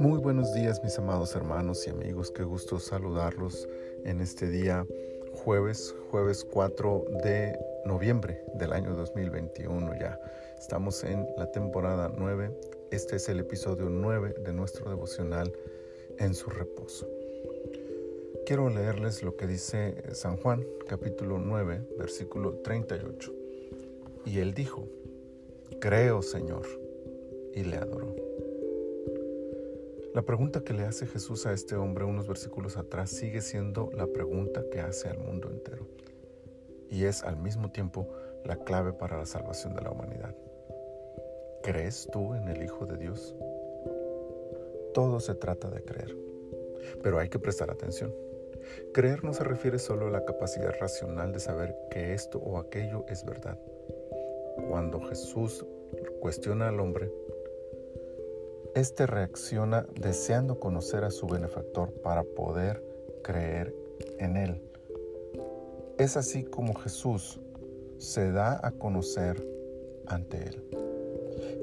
Muy buenos días mis amados hermanos y amigos, qué gusto saludarlos en este día jueves, jueves 4 de noviembre del año 2021 ya. Estamos en la temporada 9, este es el episodio 9 de nuestro devocional en su reposo. Quiero leerles lo que dice San Juan capítulo 9 versículo 38. Y él dijo, creo Señor, y le adoró. La pregunta que le hace Jesús a este hombre unos versículos atrás sigue siendo la pregunta que hace al mundo entero y es al mismo tiempo la clave para la salvación de la humanidad. ¿Crees tú en el Hijo de Dios? Todo se trata de creer, pero hay que prestar atención. Creer no se refiere solo a la capacidad racional de saber que esto o aquello es verdad. Cuando Jesús cuestiona al hombre, este reacciona deseando conocer a su benefactor para poder creer en él. Es así como Jesús se da a conocer ante él.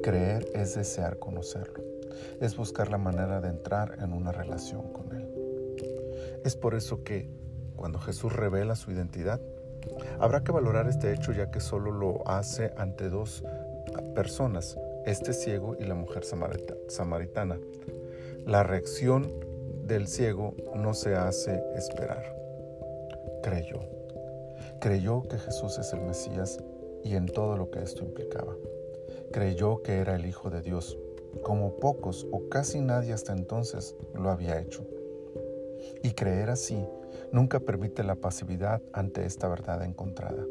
Creer es desear conocerlo, es buscar la manera de entrar en una relación con él. Es por eso que cuando Jesús revela su identidad, habrá que valorar este hecho ya que solo lo hace ante dos personas, este ciego y la mujer samaritana. La reacción del ciego no se hace esperar. Creyó. Creyó que Jesús es el Mesías y en todo lo que esto implicaba. Creyó que era el Hijo de Dios, como pocos o casi nadie hasta entonces lo había hecho. Y creer así nunca permite la pasividad ante esta verdad encontrada.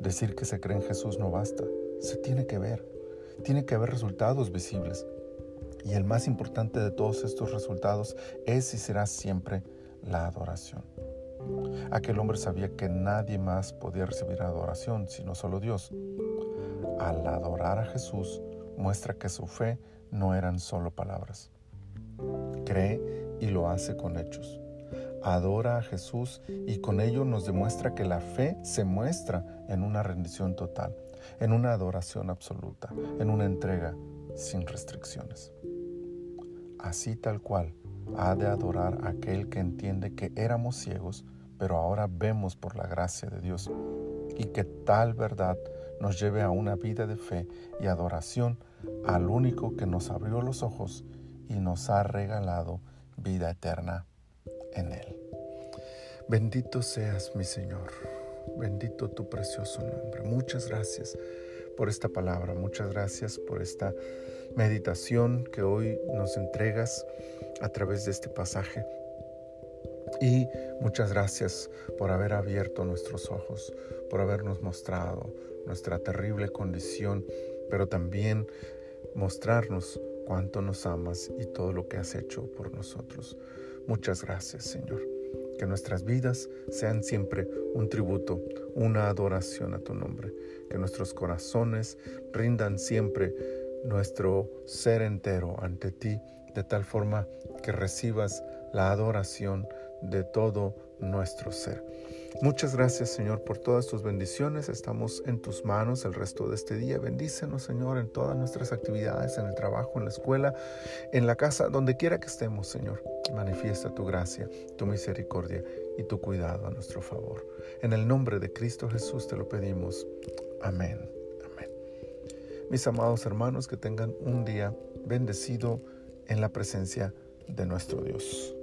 Decir que se cree en Jesús no basta, se tiene que ver tiene que haber resultados visibles. Y el más importante de todos estos resultados es y será siempre la adoración. Aquel hombre sabía que nadie más podía recibir adoración sino solo Dios. Al adorar a Jesús muestra que su fe no eran solo palabras. Cree y lo hace con hechos. Adora a Jesús y con ello nos demuestra que la fe se muestra en una rendición total en una adoración absoluta, en una entrega sin restricciones. Así tal cual ha de adorar aquel que entiende que éramos ciegos, pero ahora vemos por la gracia de Dios, y que tal verdad nos lleve a una vida de fe y adoración al único que nos abrió los ojos y nos ha regalado vida eterna en Él. Bendito seas mi Señor. Bendito tu precioso nombre. Muchas gracias por esta palabra. Muchas gracias por esta meditación que hoy nos entregas a través de este pasaje. Y muchas gracias por haber abierto nuestros ojos, por habernos mostrado nuestra terrible condición, pero también mostrarnos cuánto nos amas y todo lo que has hecho por nosotros. Muchas gracias, Señor. Que nuestras vidas sean siempre un tributo, una adoración a tu nombre, que nuestros corazones rindan siempre nuestro ser entero ante ti, de tal forma que recibas la adoración de todo nuestro ser. Muchas gracias Señor por todas tus bendiciones. Estamos en tus manos el resto de este día. Bendícenos Señor en todas nuestras actividades, en el trabajo, en la escuela, en la casa, donde quiera que estemos Señor. Manifiesta tu gracia, tu misericordia y tu cuidado a nuestro favor. En el nombre de Cristo Jesús te lo pedimos. Amén. Amén. Mis amados hermanos, que tengan un día bendecido en la presencia de nuestro Dios.